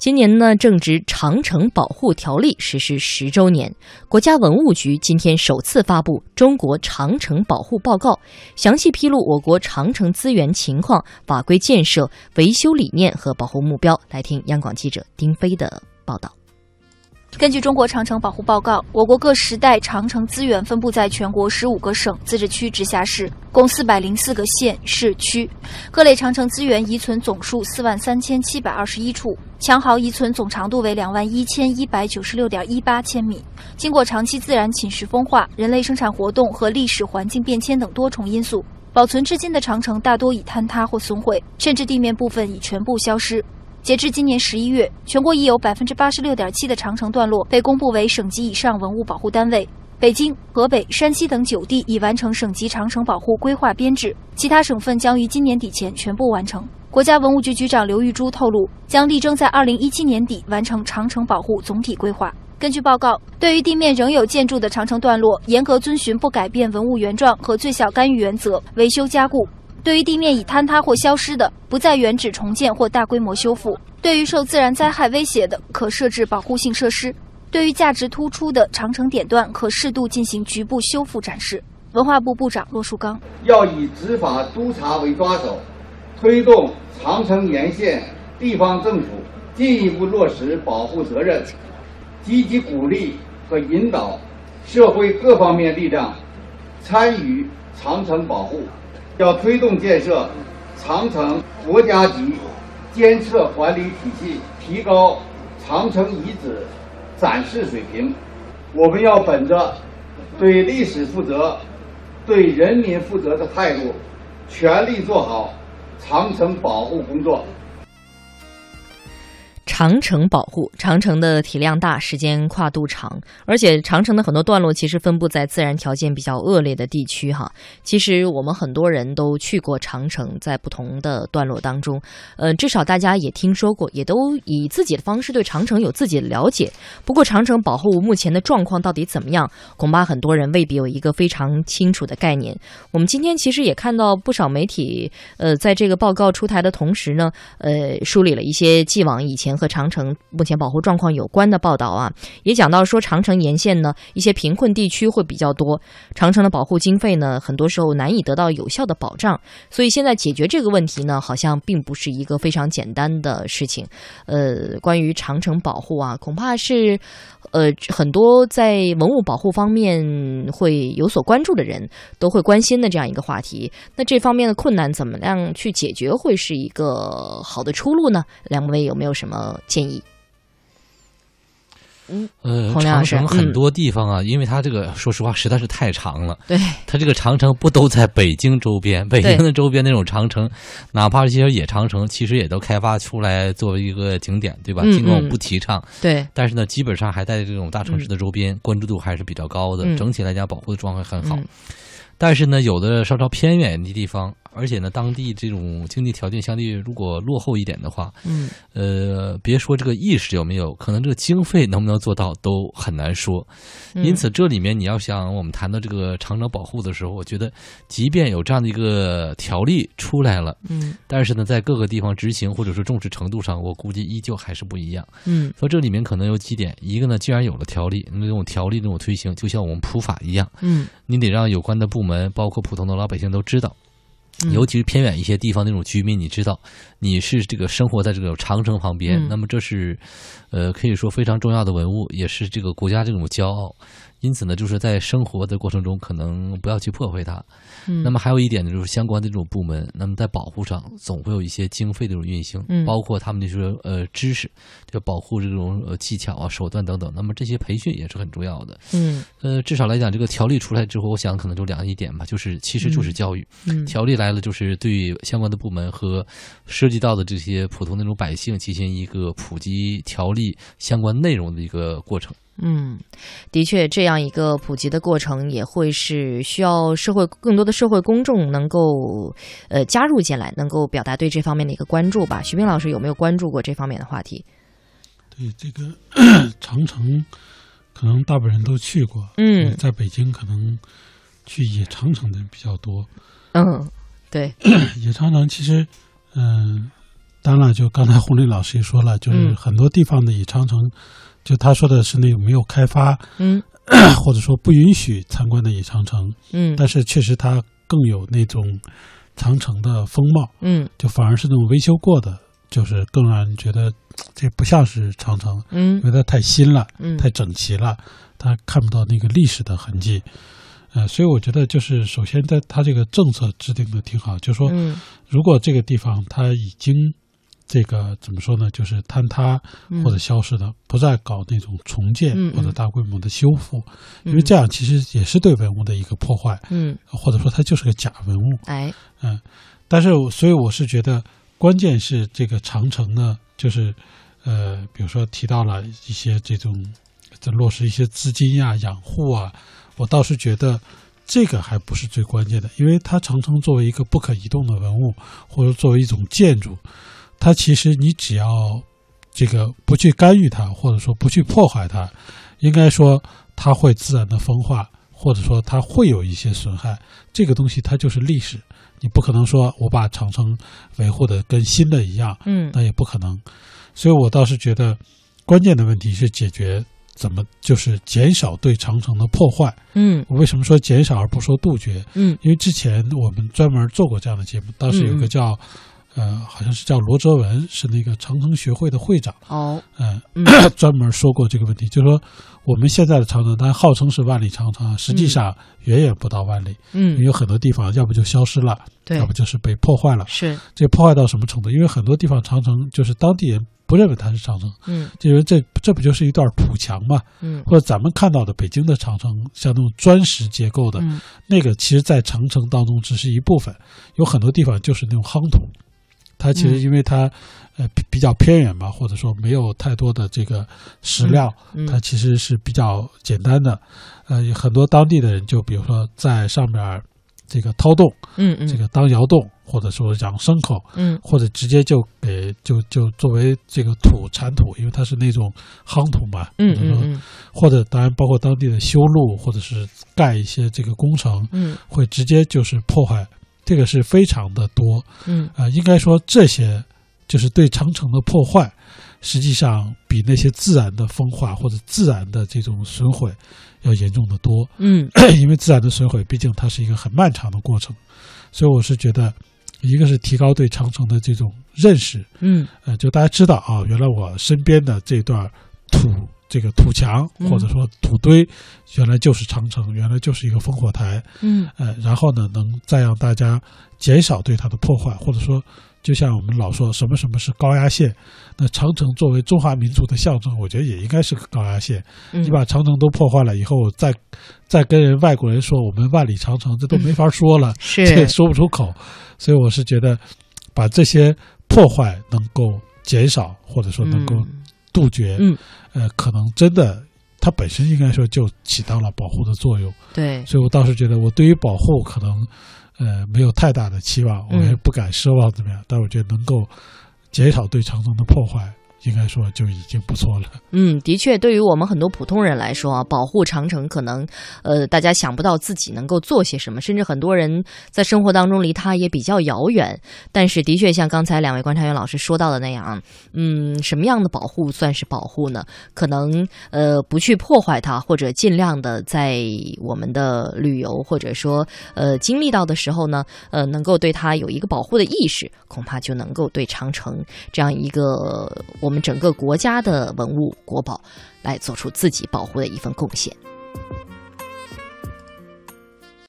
今年呢，正值《长城保护条例》实施十周年，国家文物局今天首次发布《中国长城保护报告》，详细披露我国长城资源情况、法规建设、维修理念和保护目标。来听央广记者丁飞的报道。根据中国长城保护报告，我国各时代长城资源分布在全国十五个省、自治区、直辖市，共四百零四个县市区。各类长城资源遗存总数四万三千七百二十一处，墙壕遗存总长度为两万一千一百九十六点一八千米。经过长期自然侵蚀风化、人类生产活动和历史环境变迁等多重因素，保存至今的长城大多已坍塌或损毁，甚至地面部分已全部消失。截至今年十一月，全国已有百分之八十六点七的长城段落被公布为省级以上文物保护单位。北京、河北、山西等九地已完成省级长城保护规划编制，其他省份将于今年底前全部完成。国家文物局局长刘玉珠透露，将力争在二零一七年底完成长城保护总体规划。根据报告，对于地面仍有建筑的长城段落，严格遵循不改变文物原状和最小干预原则，维修加固。对于地面已坍塌或消失的，不再原址重建或大规模修复；对于受自然灾害威胁的，可设置保护性设施；对于价值突出的长城点段，可适度进行局部修复展示。文化部部长骆树刚要以执法督查为抓手，推动长城沿线地方政府进一步落实保护责任，积极鼓励和引导社会各方面力量参与长城保护。要推动建设长城国家级监测管理体系，提高长城遗址展示水平。我们要本着对历史负责、对人民负责的态度，全力做好长城保护工作。长城保护，长城的体量大，时间跨度长，而且长城的很多段落其实分布在自然条件比较恶劣的地区哈。其实我们很多人都去过长城，在不同的段落当中，呃，至少大家也听说过，也都以自己的方式对长城有自己的了解。不过，长城保护目前的状况到底怎么样，恐怕很多人未必有一个非常清楚的概念。我们今天其实也看到不少媒体，呃，在这个报告出台的同时呢，呃，梳理了一些既往以前和长城目前保护状况有关的报道啊，也讲到说长城沿线呢一些贫困地区会比较多，长城的保护经费呢很多时候难以得到有效的保障，所以现在解决这个问题呢好像并不是一个非常简单的事情。呃，关于长城保护啊，恐怕是呃很多在文物保护方面会有所关注的人都会关心的这样一个话题。那这方面的困难怎么样去解决会是一个好的出路呢？两位有没有什么？建议，嗯，呃，长城很多地方啊，因为它这个说实话实在是太长了。对，它这个长城不都在北京周边？北京的周边那种长城，哪怕是一些野长城，其实也都开发出来作为一个景点，对吧？尽管我不提倡，对，但是呢，基本上还在这种大城市的周边，关注度还是比较高的。整体来讲，保护的状况很好。但是呢，有的稍稍偏远的地方。而且呢，当地这种经济条件相对如果落后一点的话，嗯，呃，别说这个意识有没有，可能这个经费能不能做到都很难说。因此，这里面你要想我们谈到这个长城保护的时候，我觉得，即便有这样的一个条例出来了，嗯，但是呢，在各个地方执行或者说重视程度上，我估计依旧还是不一样。嗯，所以这里面可能有几点，一个呢，既然有了条例，那种条例那种推行，就像我们普法一样，嗯，你得让有关的部门，包括普通的老百姓都知道。尤其是偏远一些地方那种居民，你知道，你是这个生活在这个长城旁边，那么这是，呃，可以说非常重要的文物，也是这个国家这种骄傲。因此呢，就是在生活的过程中，可能不要去破坏它。嗯，那么还有一点呢，就是相关的这种部门，那么在保护上总会有一些经费的这种运行，嗯，包括他们的说呃知识，就保护这种呃技巧啊、手段等等。那么这些培训也是很重要的。嗯，呃，至少来讲，这个条例出来之后，我想可能就两一点吧，就是其实就是教育。嗯，条例来了，就是对相关的部门和涉及到的这些普通那种百姓进行一个普及条例相关内容的一个过程。嗯，的确，这样一个普及的过程也会是需要社会更多的社会公众能够呃加入进来，能够表达对这方面的一个关注吧。徐冰老师有没有关注过这方面的话题？对这个长城，可能大部分人都去过。嗯，在北京可能去野长城的人比较多。嗯，对，野长城其实，嗯，当然，就刚才红林老师也说了，就是很多地方的野长城，就他说的是那种没有开发，嗯，或者说不允许参观的野长城，嗯，但是确实它更有那种长城的风貌，嗯，就反而是那种维修过的，就是更让人觉得这不像是长城，嗯。因为它太新了，嗯。太整齐了，它看不到那个历史的痕迹。呃，所以我觉得就是首先在它这个政策制定的挺好，就是说，嗯。如果这个地方它已经这个怎么说呢，就是坍塌嗯。或者消失的，不再搞那种重建或者大规模的修复，因为这样其实也是对文物的一个破坏，嗯，或者说它就是个假文物。哎，嗯，但是所以我是觉得，关键是这个长城呢，就是呃，比如说提到了一些这种在落实一些资金呀、养护啊，我倒是觉得这个还不是最关键的，因为它长城作为一个不可移动的文物，或者作为一种建筑，它其实你只要这个不去干预它，或者说不去破坏它，应该说它会自然的风化，或者说它会有一些损害。这个东西它就是历史，你不可能说我把长城维护的跟新的一样，嗯那也不可能。所以我倒是觉得，关键的问题是解决怎么就是减少对长城的破坏。嗯我为什么说减少而不说杜绝？嗯因为之前我们专门做过这样的节目，当时有个叫。呃，好像是叫罗哲文，是那个长城学会的会长，哦，嗯，嗯。专门说过这个问题，就是说我们现在的长城，它号称是万里长城，实际上远远不到万里，因为嗯，有很多地方要不就消失了，对。要，不就是被破坏了。是，这破坏到什么程度？因为很多地方长城就是当地人不认为它是长城，嗯。就因为这这不就是一段土墙嘛？嗯。或者咱们看到的北京的长城，像那种砖石结构的，嗯。那个，其实，在长城当中只是一部分，有很多地方就是那种夯土。它其实嗯。因为它，呃比比较偏远嘛，或者说没有太多的这个石料，嗯它其实是比较简单的。呃，有很多当地的人就比如说在上面儿这个掏洞，嗯嗯，这个当窑洞，或者说养牲口，嗯。或者直接就给就就作为这个土铲土，因为它是那种夯土嘛，嗯嗯。或者当然包括当地的修路或者是盖一些这个工程，嗯。会直接就是破坏，这个是非常的多。嗯。啊、应该说这些就是对长城的破坏，实际上比那些自然的风化或者自然的这种损毁要严重的多。嗯。因为自然的损毁毕竟它是一个很漫长的过程，所以我是觉得，一个是提高对长城的这种认识，嗯。呃，就大家知道啊，原来我身边的这段土这个土墙嗯或者说土堆，原来就是长城，原来就是一个烽火台，嗯呃，然后呢，能再让大家减少对它的破坏，或者说，就像我们老说什么什么是高压线，那长城作为中华民族的象征，我觉得也应该是个高压线。嗯，你把长城都破坏了以后，再再跟人外国人说我们万里长城，这都没法说了，这也是说不出口。所以我是觉得，把这些破坏能够减少，或者说能够嗯杜绝，嗯呃，可能真的它本身应该说就起到了保护的作用。对，所以我倒是觉得，我对于保护可能呃没有太大的期望，我嗯也不敢奢望怎么样，但我觉得能够减少对长城的破坏，应该说就已经不错了。嗯，的确，对于我们很多普通人来说啊，保护长城可能，呃，大家想不到自己能够做些什么，甚至很多人在生活当中离它也比较遥远。但是，的确像刚才两位观察员老师说到的那样，嗯，什么样的保护算是保护呢？可能呃不去破坏它，或者尽量的在我们的旅游或者说呃经历到的时候呢，呃，能够对它有一个保护的意识，恐怕就能够对长城这样一个我我们整个国家的文物国宝来做出自己保护的一份贡献。